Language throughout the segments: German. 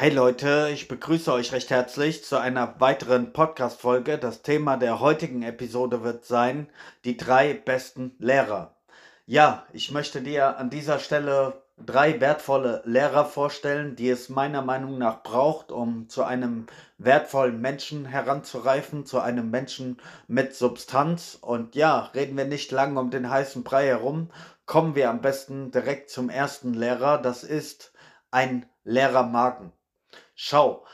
Hey Leute, ich begrüße euch recht herzlich zu einer weiteren Podcast-Folge. Das Thema der heutigen Episode wird sein, die drei besten Lehrer. Ja, ich möchte dir an dieser Stelle drei wertvolle Lehrer vorstellen, die es meiner Meinung nach braucht, um zu einem wertvollen Menschen heranzureifen, zu einem Menschen mit Substanz. Und ja, reden wir nicht lange um den heißen Brei herum, kommen wir am besten direkt zum ersten Lehrer. Das ist ein Lehrermagen. Schau,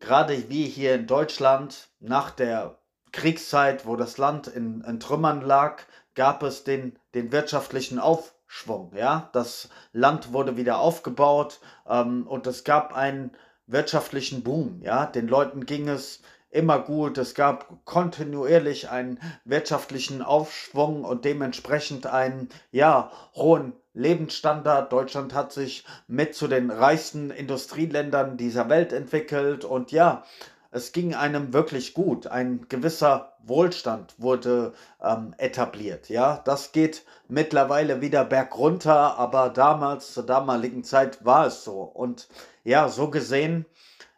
gerade wie hier in Deutschland nach der Kriegszeit, wo das Land in, in Trümmern lag, gab es den, den wirtschaftlichen Aufbau Schwung. Ja? Das Land wurde wieder aufgebaut ähm, und es gab einen wirtschaftlichen Boom. Ja? Den Leuten ging es immer gut. Es gab kontinuierlich einen wirtschaftlichen Aufschwung und dementsprechend einen ja, hohen Lebensstandard. Deutschland hat sich mit zu den reichsten Industrieländern dieser Welt entwickelt und ja, es ging einem wirklich gut. Ein gewisser Wohlstand wurde ähm, etabliert. Ja, das geht mittlerweile wieder bergunter, aber damals, zur damaligen Zeit war es so. Und ja, so gesehen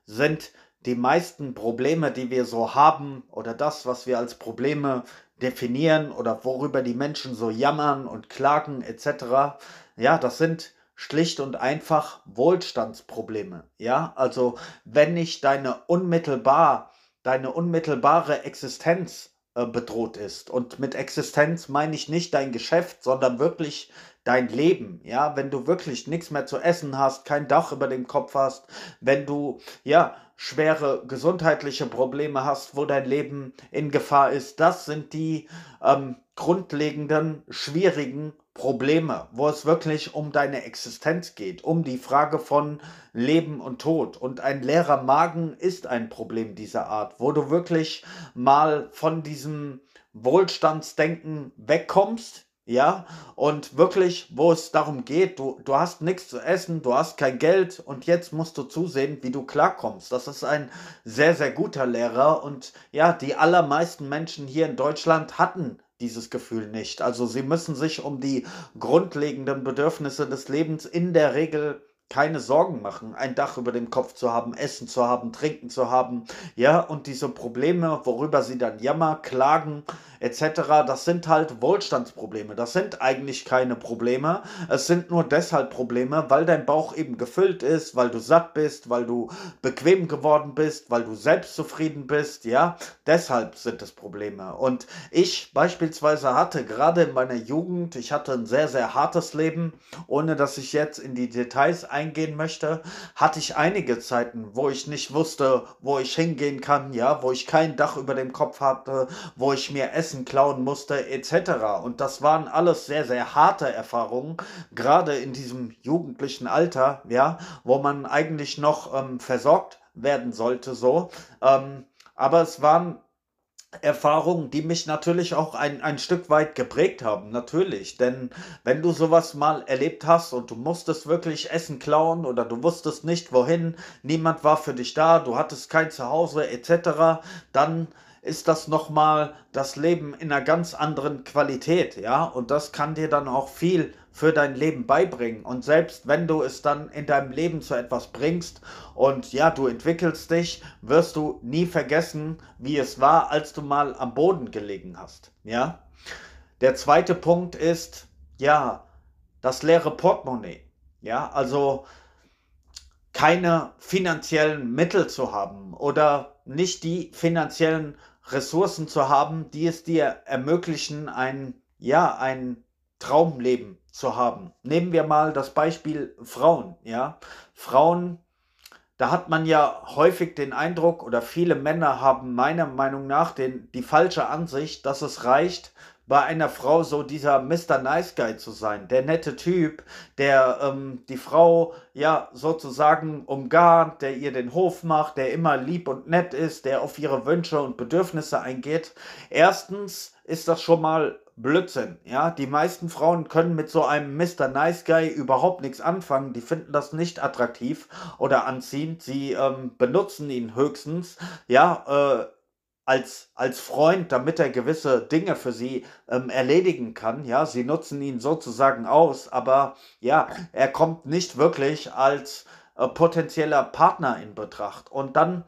sind die meisten Probleme, die wir so haben, oder das, was wir als Probleme definieren oder worüber die Menschen so jammern und klagen etc., ja, das sind schlicht und einfach Wohlstandsprobleme. Ja, also wenn nicht deine unmittelbar, deine unmittelbare Existenz äh, bedroht ist. Und mit Existenz meine ich nicht dein Geschäft, sondern wirklich dein Leben. Ja, wenn du wirklich nichts mehr zu essen hast, kein Dach über dem Kopf hast, wenn du ja schwere gesundheitliche Probleme hast, wo dein Leben in Gefahr ist, das sind die ähm, grundlegenden, schwierigen Probleme, wo es wirklich um deine Existenz geht, um die Frage von Leben und Tod. Und ein leerer Magen ist ein Problem dieser Art, wo du wirklich mal von diesem Wohlstandsdenken wegkommst, ja, und wirklich, wo es darum geht, du, du hast nichts zu essen, du hast kein Geld und jetzt musst du zusehen, wie du klarkommst. Das ist ein sehr, sehr guter Lehrer und ja, die allermeisten Menschen hier in Deutschland hatten dieses Gefühl nicht. Also sie müssen sich um die grundlegenden Bedürfnisse des Lebens in der Regel keine Sorgen machen, ein Dach über dem Kopf zu haben, Essen zu haben, Trinken zu haben, ja, und diese Probleme, worüber sie dann jammer, klagen, etc., das sind halt Wohlstandsprobleme. Das sind eigentlich keine Probleme. Es sind nur deshalb Probleme, weil dein Bauch eben gefüllt ist, weil du satt bist, weil du bequem geworden bist, weil du selbstzufrieden bist, ja. Deshalb sind es Probleme. Und ich beispielsweise hatte gerade in meiner Jugend, ich hatte ein sehr, sehr hartes Leben, ohne dass ich jetzt in die Details eingehen möchte, hatte ich einige Zeiten, wo ich nicht wusste, wo ich hingehen kann, ja, wo ich kein Dach über dem Kopf hatte, wo ich mir Essen Essen klauen musste etc. Und das waren alles sehr, sehr harte Erfahrungen, gerade in diesem jugendlichen Alter, ja, wo man eigentlich noch ähm, versorgt werden sollte, so. Ähm, aber es waren Erfahrungen, die mich natürlich auch ein, ein Stück weit geprägt haben, natürlich. Denn wenn du sowas mal erlebt hast und du musstest wirklich Essen klauen oder du wusstest nicht wohin, niemand war für dich da, du hattest kein Zuhause etc., dann ist das nochmal das Leben in einer ganz anderen Qualität, ja. Und das kann dir dann auch viel für dein Leben beibringen. Und selbst wenn du es dann in deinem Leben zu etwas bringst und ja, du entwickelst dich, wirst du nie vergessen, wie es war, als du mal am Boden gelegen hast, ja. Der zweite Punkt ist, ja, das leere Portemonnaie, ja, also keine finanziellen Mittel zu haben oder nicht die finanziellen Ressourcen zu haben, die es dir ermöglichen, ein, ja, ein Traumleben zu haben. Nehmen wir mal das Beispiel Frauen, ja. Frauen, da hat man ja häufig den Eindruck, oder viele Männer haben meiner Meinung nach den, die falsche Ansicht, dass es reicht, bei einer Frau so dieser Mr. Nice Guy zu sein, der nette Typ, der ähm, die Frau ja sozusagen umgarnt, der ihr den Hof macht, der immer lieb und nett ist, der auf ihre Wünsche und Bedürfnisse eingeht. Erstens ist das schon mal Blödsinn, ja. Die meisten Frauen können mit so einem Mr. Nice Guy überhaupt nichts anfangen. Die finden das nicht attraktiv oder anziehend. Sie ähm, benutzen ihn höchstens, ja, äh, als, als Freund, damit er gewisse Dinge für sie ähm, erledigen kann. Ja, sie nutzen ihn sozusagen aus, aber ja, er kommt nicht wirklich als äh, potenzieller Partner in Betracht. Und dann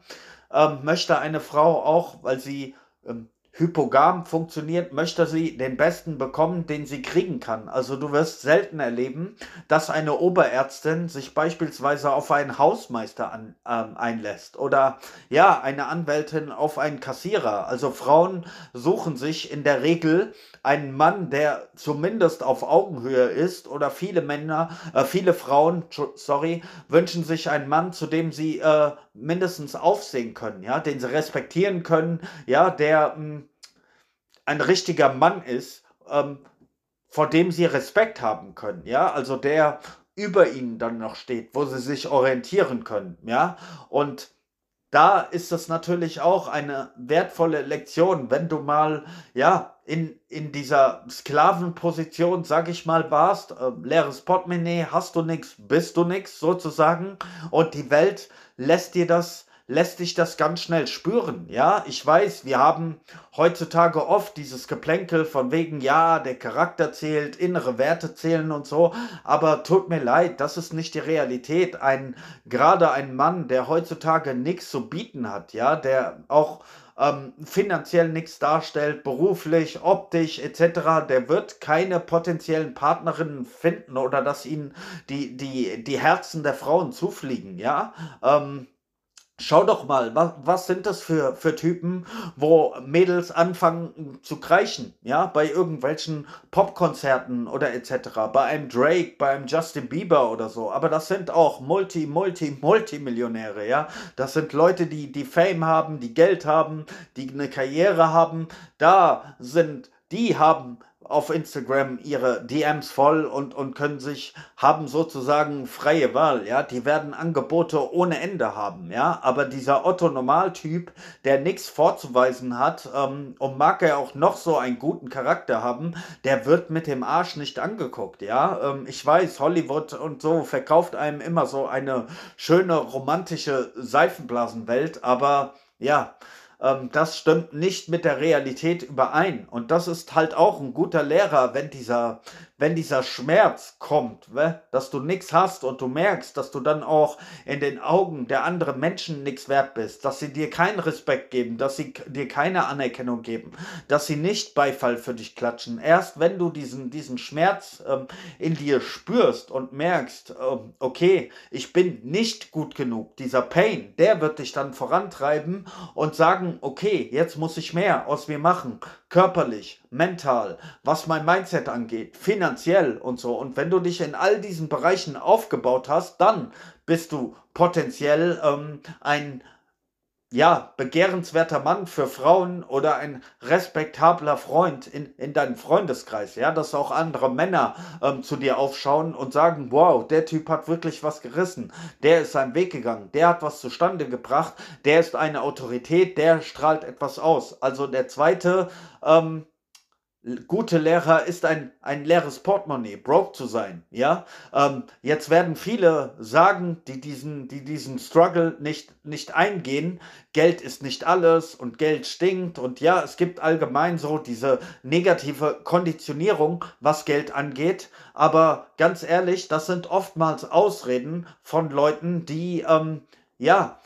ähm, möchte eine Frau auch, weil sie ähm, hypogam funktioniert, möchte sie den besten bekommen, den sie kriegen kann. Also du wirst selten erleben, dass eine Oberärztin sich beispielsweise auf einen Hausmeister an, ähm, einlässt oder ja, eine Anwältin auf einen Kassierer. Also Frauen suchen sich in der Regel einen Mann, der zumindest auf Augenhöhe ist oder viele Männer, äh, viele Frauen, sorry, wünschen sich einen Mann, zu dem sie äh, mindestens aufsehen können, ja, den sie respektieren können, ja, der mh, hm, ein richtiger Mann ist, ähm, vor dem sie Respekt haben können, ja, also der über ihnen dann noch steht, wo sie sich orientieren können, ja, und da ist das natürlich auch eine wertvolle Lektion, wenn du mal, ja, in, in dieser Sklavenposition, sag ich mal, warst, äh, leeres Portemonnaie, hast du nichts, bist du nichts sozusagen, und die Welt lässt dir das lässt dich das ganz schnell spüren. Ja, ich weiß, wir haben heutzutage oft dieses Geplänkel von wegen, ja, der Charakter zählt, innere Werte zählen und so, aber tut mir leid, das ist nicht die Realität. Ein, gerade ein Mann, der heutzutage nichts zu bieten hat, ja, der auch ähm, finanziell nichts darstellt, beruflich, optisch etc., der wird keine potenziellen Partnerinnen finden oder dass ihnen die, die, die Herzen der Frauen zufliegen, ja. Ähm, Schau doch mal, was, was sind das für, für Typen, wo Mädels anfangen zu kreischen, ja, bei irgendwelchen Popkonzerten oder etc., bei einem Drake, bei einem Justin Bieber oder so, aber das sind auch Multi, Multi, Multimillionäre, ja, das sind Leute, die, die Fame haben, die Geld haben, die eine Karriere haben, da sind, die haben auf Instagram ihre DMs voll und, und können sich, haben sozusagen freie Wahl, ja, die werden Angebote ohne Ende haben, ja, aber dieser Otto-Normaltyp, der nichts vorzuweisen hat ähm, und mag er auch noch so einen guten Charakter haben, der wird mit dem Arsch nicht angeguckt, ja, ähm, ich weiß, Hollywood und so verkauft einem immer so eine schöne romantische Seifenblasenwelt, aber ja, ähm, das stimmt nicht mit der Realität überein. Und das ist halt auch ein guter Lehrer, wenn dieser, wenn dieser Schmerz kommt, dass du nichts hast und du merkst, dass du dann auch in den Augen der anderen Menschen nichts wert bist, dass sie dir keinen Respekt geben, dass sie dir keine Anerkennung geben, dass sie nicht Beifall für dich klatschen. Erst wenn du diesen, diesen Schmerz ähm, in dir spürst und merkst, ähm, okay, ich bin nicht gut genug, dieser Pain, der wird dich dann vorantreiben und sagen, okay, jetzt muss ich mehr aus mir machen, körperlich, mental, was mein Mindset angeht, finanziell und so. Und wenn du dich in all diesen Bereichen aufgebaut hast, dann bist du potenziell ähm, ein ja, begehrenswerter Mann für Frauen oder ein respektabler Freund in, in deinem Freundeskreis, ja, dass auch andere Männer ähm, zu dir aufschauen und sagen, wow, der Typ hat wirklich was gerissen, der ist seinen Weg gegangen, der hat was zustande gebracht, der ist eine Autorität, der strahlt etwas aus. Also der zweite ähm, gute Lehrer ist ein, ein leeres Portemonnaie, broke zu sein, ja. Ähm, jetzt werden viele sagen, die diesen, die diesen Struggle nicht, nicht eingehen, Geld ist nicht alles und Geld stinkt und ja, es gibt allgemein so diese negative Konditionierung, was Geld angeht, aber ganz ehrlich, das sind oftmals Ausreden von Leuten, die, ähm, ja,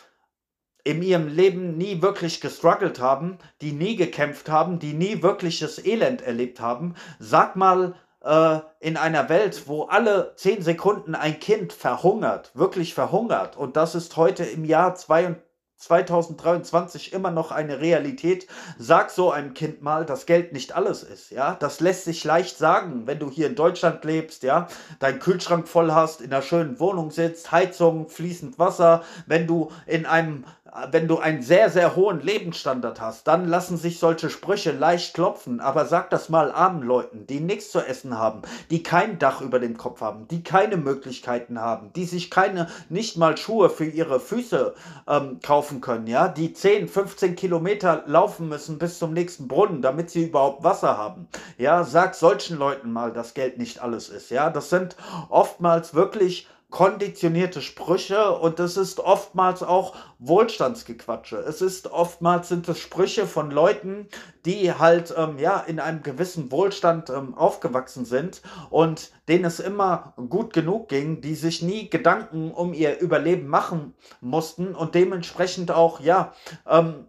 in ihrem Leben nie wirklich gestruggelt haben, die nie gekämpft haben, die nie wirkliches Elend erlebt haben. Sag mal, äh, in einer Welt, wo alle zehn Sekunden ein Kind verhungert, wirklich verhungert, und das ist heute im Jahr 22 2023 immer noch eine Realität. Sag so einem Kind mal, dass Geld nicht alles ist, ja. Das lässt sich leicht sagen, wenn du hier in Deutschland lebst, ja, deinen Kühlschrank voll hast, in einer schönen Wohnung sitzt, Heizung, fließend Wasser, wenn du in einem wenn du einen sehr, sehr hohen Lebensstandard hast, dann lassen sich solche Sprüche leicht klopfen. Aber sag das mal armen Leuten, die nichts zu essen haben, die kein Dach über dem Kopf haben, die keine Möglichkeiten haben, die sich keine, nicht mal Schuhe für ihre Füße ähm, kaufen können, ja, die 10, 15 Kilometer laufen müssen bis zum nächsten Brunnen, damit sie überhaupt Wasser haben. Ja, sag solchen Leuten mal, dass Geld nicht alles ist. Ja, das sind oftmals wirklich konditionierte Sprüche und es ist oftmals auch Wohlstandsgequatsche. Es ist oftmals sind es Sprüche von Leuten, die halt ähm, ja in einem gewissen Wohlstand ähm, aufgewachsen sind und denen es immer gut genug ging, die sich nie Gedanken um ihr Überleben machen mussten und dementsprechend auch ja ähm,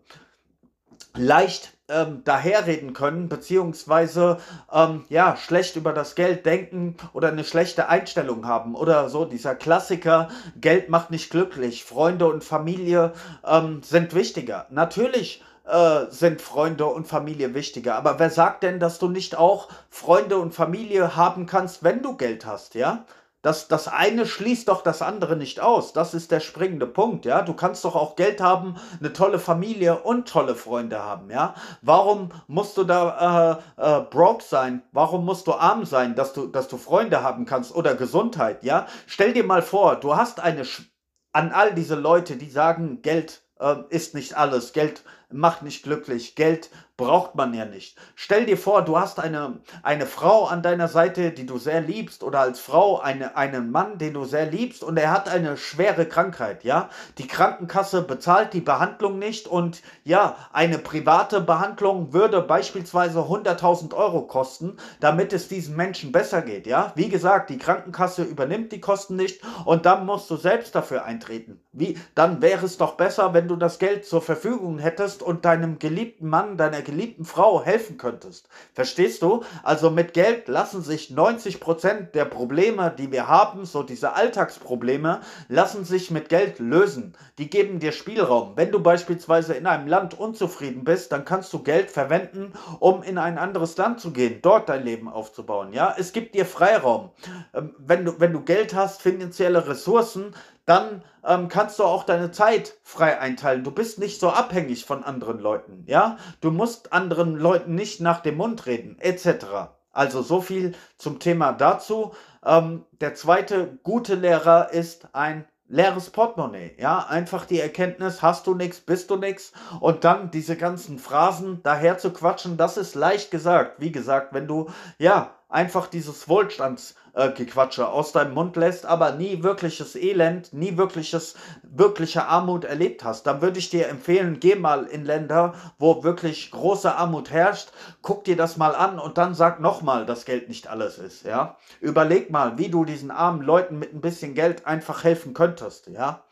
leicht ähm, daherreden können, beziehungsweise ähm, ja, schlecht über das Geld denken oder eine schlechte Einstellung haben oder so. Dieser Klassiker, Geld macht nicht glücklich, Freunde und Familie ähm, sind wichtiger. Natürlich äh, sind Freunde und Familie wichtiger, aber wer sagt denn, dass du nicht auch Freunde und Familie haben kannst, wenn du Geld hast, ja? Das, das eine schließt doch das andere nicht aus. Das ist der springende Punkt, ja. Du kannst doch auch Geld haben, eine tolle Familie und tolle Freunde haben, ja. Warum musst du da äh, äh, broke sein? Warum musst du arm sein, dass du, dass du Freunde haben kannst oder Gesundheit, ja? Stell dir mal vor, du hast eine, Sch an all diese Leute, die sagen, Geld äh, ist nicht alles, Geld macht nicht glücklich, Geld braucht man ja nicht. Stell dir vor, du hast eine, eine Frau an deiner Seite, die du sehr liebst, oder als Frau eine, einen Mann, den du sehr liebst, und er hat eine schwere Krankheit, ja. Die Krankenkasse bezahlt die Behandlung nicht und ja, eine private Behandlung würde beispielsweise 100.000 Euro kosten, damit es diesem Menschen besser geht, ja. Wie gesagt, die Krankenkasse übernimmt die Kosten nicht und dann musst du selbst dafür eintreten. Wie, dann wäre es doch besser, wenn du das Geld zur Verfügung hättest und deinem geliebten Mann, deiner geliebten Frau helfen könntest. Verstehst du? Also mit Geld lassen sich 90% der Probleme, die wir haben, so diese Alltagsprobleme, lassen sich mit Geld lösen. Die geben dir Spielraum. Wenn du beispielsweise in einem Land unzufrieden bist, dann kannst du Geld verwenden, um in ein anderes Land zu gehen, dort dein Leben aufzubauen. Ja, es gibt dir Freiraum. Ähm, wenn du, wenn du Geld hast, finanzielle Ressourcen, dann ähm, kannst du auch deine Zeit frei einteilen. Du bist nicht so abhängig von anderen Leuten, ja? Du musst anderen Leuten nicht nach dem Mund reden, etc. Also so viel zum Thema dazu. Ähm, der zweite gute Lehrer ist ein leeres Portemonnaie, ja, einfach die Erkenntnis, hast du nichts, bist du nichts und dann diese ganzen Phrasen daher zu quatschen, das ist leicht gesagt. Wie gesagt, wenn du ja einfach dieses Wohlstandsgequatsche äh, aus deinem Mund lässt, aber nie wirkliches Elend, nie wirkliches, wirkliche Armut erlebt hast, dann würde ich dir empfehlen, geh mal in Länder, wo wirklich große Armut herrscht, guck dir das mal an und dann sag nochmal, dass Geld nicht alles ist, ja. Überleg mal, wie du diesen armen Leuten mit ein bisschen Geld einfach helfen könntest, ja.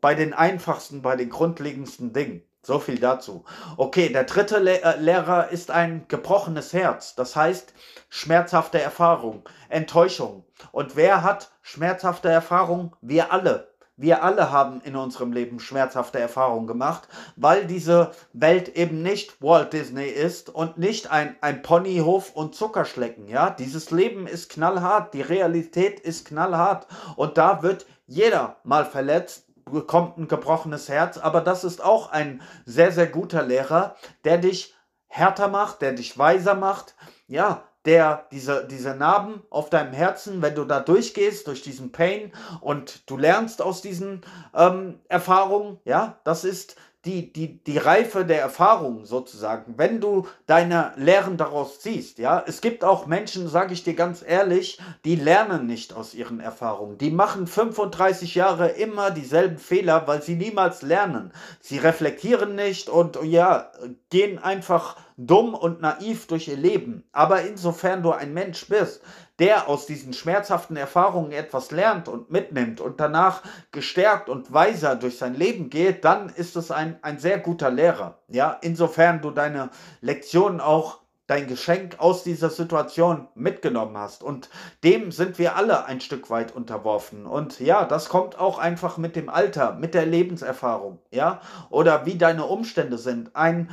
Bei den einfachsten, bei den grundlegendsten Dingen. So viel dazu. Okay, der dritte Le äh, Lehrer ist ein gebrochenes Herz. Das heißt, schmerzhafte Erfahrung, Enttäuschung. Und wer hat schmerzhafte Erfahrung? Wir alle. Wir alle haben in unserem Leben schmerzhafte Erfahrungen gemacht, weil diese Welt eben nicht Walt Disney ist und nicht ein, ein Ponyhof und Zuckerschlecken. Ja, dieses Leben ist knallhart, die Realität ist knallhart und da wird jeder mal verletzt, bekommt ein gebrochenes Herz, aber das ist auch ein sehr, sehr guter Lehrer, der dich härter macht, der dich weiser macht, ja, der diese, diese Narben auf deinem Herzen, wenn du da durchgehst, durch diesen Pain und du lernst aus diesen ähm, Erfahrungen, ja, das ist die, die, die Reife der Erfahrung sozusagen, wenn du deine Lehren daraus ziehst, ja. Es gibt auch Menschen, sage ich dir ganz ehrlich, die lernen nicht aus ihren Erfahrungen. Die machen 35 Jahre immer dieselben Fehler, weil sie niemals lernen. Sie reflektieren nicht und ja, gehen einfach dumm und naiv durch ihr Leben. Aber insofern du ein Mensch bist, der aus diesen schmerzhaften Erfahrungen etwas lernt und mitnimmt und danach gestärkt und weiser durch sein Leben geht, dann ist es ein, ein sehr guter Lehrer. Ja, insofern du deine Lektionen auch dein Geschenk aus dieser Situation mitgenommen hast. Und dem sind wir alle ein Stück weit unterworfen. Und ja, das kommt auch einfach mit dem Alter, mit der Lebenserfahrung, ja, oder wie deine Umstände sind. Ein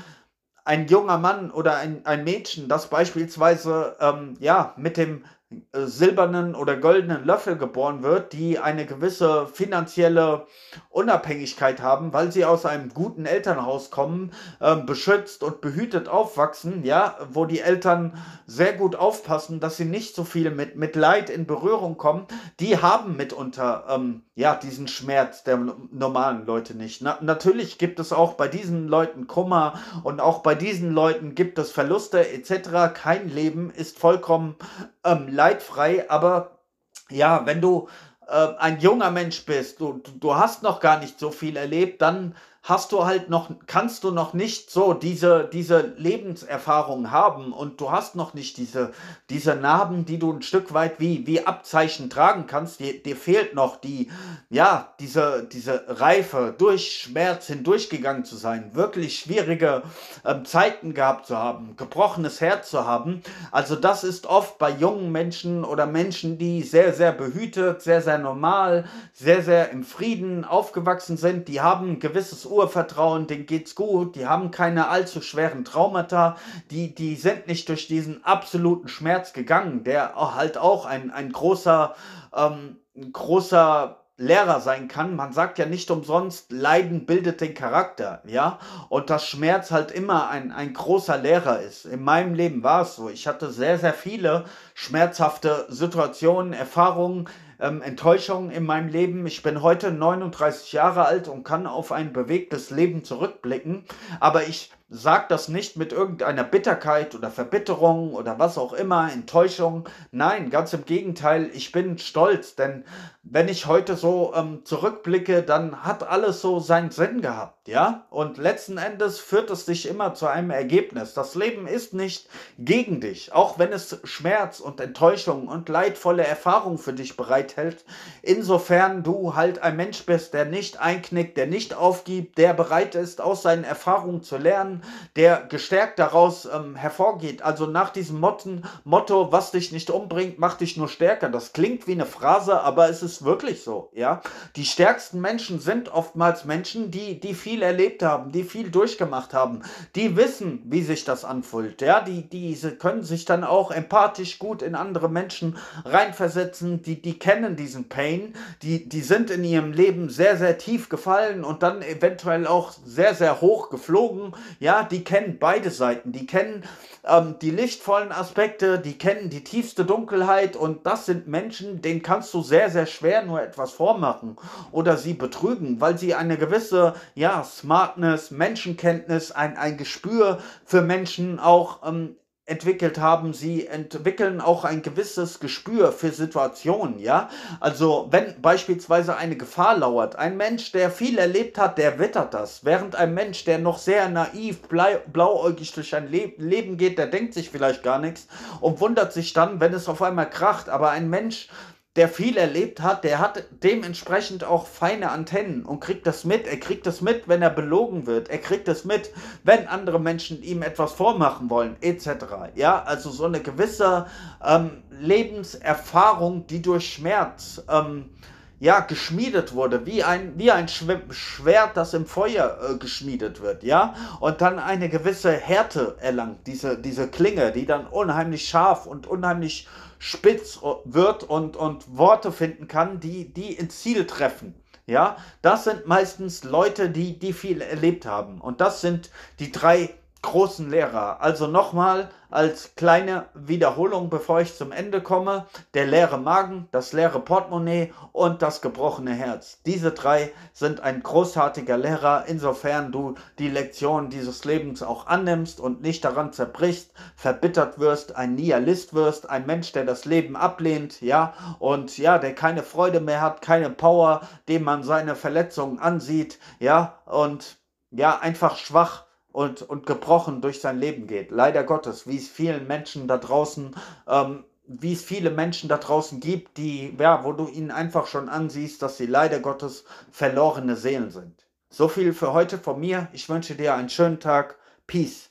ein junger Mann oder ein, ein Mädchen, das beispielsweise ähm, ja, mit dem silbernen oder goldenen Löffel geboren wird, die eine gewisse finanzielle Unabhängigkeit haben, weil sie aus einem guten Elternhaus kommen, äh, beschützt und behütet aufwachsen, ja, wo die Eltern sehr gut aufpassen, dass sie nicht so viel mit, mit Leid in Berührung kommen, die haben mitunter ähm, ja diesen Schmerz der normalen Leute nicht. Na, natürlich gibt es auch bei diesen Leuten Kummer und auch bei diesen Leuten gibt es Verluste etc. Kein Leben ist vollkommen ähm, leidfrei, aber ja, wenn du äh, ein junger Mensch bist, du, du hast noch gar nicht so viel erlebt, dann hast du halt noch, kannst du noch nicht so diese, diese Lebenserfahrung haben und du hast noch nicht diese, diese Narben, die du ein Stück weit wie, wie Abzeichen tragen kannst. Dir, dir fehlt noch die, ja, diese, diese Reife, durch Schmerz hindurchgegangen zu sein, wirklich schwierige ähm, Zeiten gehabt zu haben, gebrochenes Herz zu haben. Also das ist oft bei jungen Menschen oder Menschen, die sehr, sehr behütet, sehr, sehr normal, sehr, sehr im Frieden aufgewachsen sind, die haben ein gewisses Urvertrauen, denen geht's gut, die haben keine allzu schweren Traumata, die, die sind nicht durch diesen absoluten Schmerz gegangen, der halt auch ein, ein großer, ähm, großer Lehrer sein kann. Man sagt ja nicht umsonst, Leiden bildet den Charakter, ja. Und dass Schmerz halt immer ein, ein großer Lehrer ist. In meinem Leben war es so. Ich hatte sehr, sehr viele schmerzhafte Situationen, Erfahrungen, ähm, Enttäuschungen in meinem Leben. Ich bin heute 39 Jahre alt und kann auf ein bewegtes Leben zurückblicken. Aber ich sage das nicht mit irgendeiner Bitterkeit oder Verbitterung oder was auch immer, Enttäuschung. Nein, ganz im Gegenteil, ich bin stolz, denn wenn ich heute so ähm, zurückblicke, dann hat alles so seinen Sinn gehabt, ja? Und letzten Endes führt es dich immer zu einem Ergebnis. Das Leben ist nicht gegen dich, auch wenn es Schmerz und Enttäuschung und leidvolle Erfahrungen für dich bereithält. Insofern du halt ein Mensch bist, der nicht einknickt, der nicht aufgibt, der bereit ist, aus seinen Erfahrungen zu lernen, der gestärkt daraus ähm, hervorgeht. Also nach diesem Motten, Motto, was dich nicht umbringt, macht dich nur stärker. Das klingt wie eine Phrase, aber es ist wirklich so, ja. Die stärksten Menschen sind oftmals Menschen, die, die viel erlebt haben, die viel durchgemacht haben, die wissen, wie sich das anfühlt, ja. Die, diese können sich dann auch empathisch gut in andere Menschen reinversetzen, die, die kennen diesen Pain, die, die sind in ihrem Leben sehr, sehr tief gefallen und dann eventuell auch sehr, sehr hoch geflogen, ja. Die kennen beide Seiten, die kennen ähm, die lichtvollen Aspekte, die kennen die tiefste Dunkelheit und das sind Menschen, denen kannst du sehr, sehr schwer nur etwas vormachen oder sie betrügen, weil sie eine gewisse, ja, Smartness, Menschenkenntnis, ein, ein Gespür für Menschen auch ähm, entwickelt haben, sie entwickeln auch ein gewisses Gespür für Situationen, ja. Also wenn beispielsweise eine Gefahr lauert, ein Mensch, der viel erlebt hat, der wittert das, während ein Mensch, der noch sehr naiv, blauäugig durch ein Le Leben geht, der denkt sich vielleicht gar nichts und wundert sich dann, wenn es auf einmal kracht, aber ein Mensch, der viel erlebt hat, der hat dementsprechend auch feine Antennen und kriegt das mit. Er kriegt das mit, wenn er belogen wird. Er kriegt das mit, wenn andere Menschen ihm etwas vormachen wollen, etc. Ja, also so eine gewisse ähm, Lebenserfahrung, die durch Schmerz ähm, ja, geschmiedet wurde, wie ein, wie ein Schwert, das im Feuer äh, geschmiedet wird, ja, und dann eine gewisse Härte erlangt, diese, diese Klinge, die dann unheimlich scharf und unheimlich spitz wird und, und Worte finden kann, die, die ins Ziel treffen. Ja, das sind meistens Leute, die, die viel erlebt haben. Und das sind die drei großen Lehrer. Also nochmal als kleine Wiederholung, bevor ich zum Ende komme, der leere Magen, das leere Portemonnaie und das gebrochene Herz. Diese drei sind ein großartiger Lehrer, insofern du die Lektion dieses Lebens auch annimmst und nicht daran zerbrichst, verbittert wirst, ein Nihilist wirst, ein Mensch, der das Leben ablehnt, ja, und ja, der keine Freude mehr hat, keine Power, dem man seine Verletzungen ansieht, ja, und ja, einfach schwach und, und gebrochen durch sein Leben geht. Leider Gottes, wie es vielen Menschen da draußen, ähm, wie es viele Menschen da draußen gibt, die, ja, wo du ihnen einfach schon ansiehst, dass sie leider Gottes verlorene Seelen sind. So viel für heute von mir. Ich wünsche dir einen schönen Tag. Peace.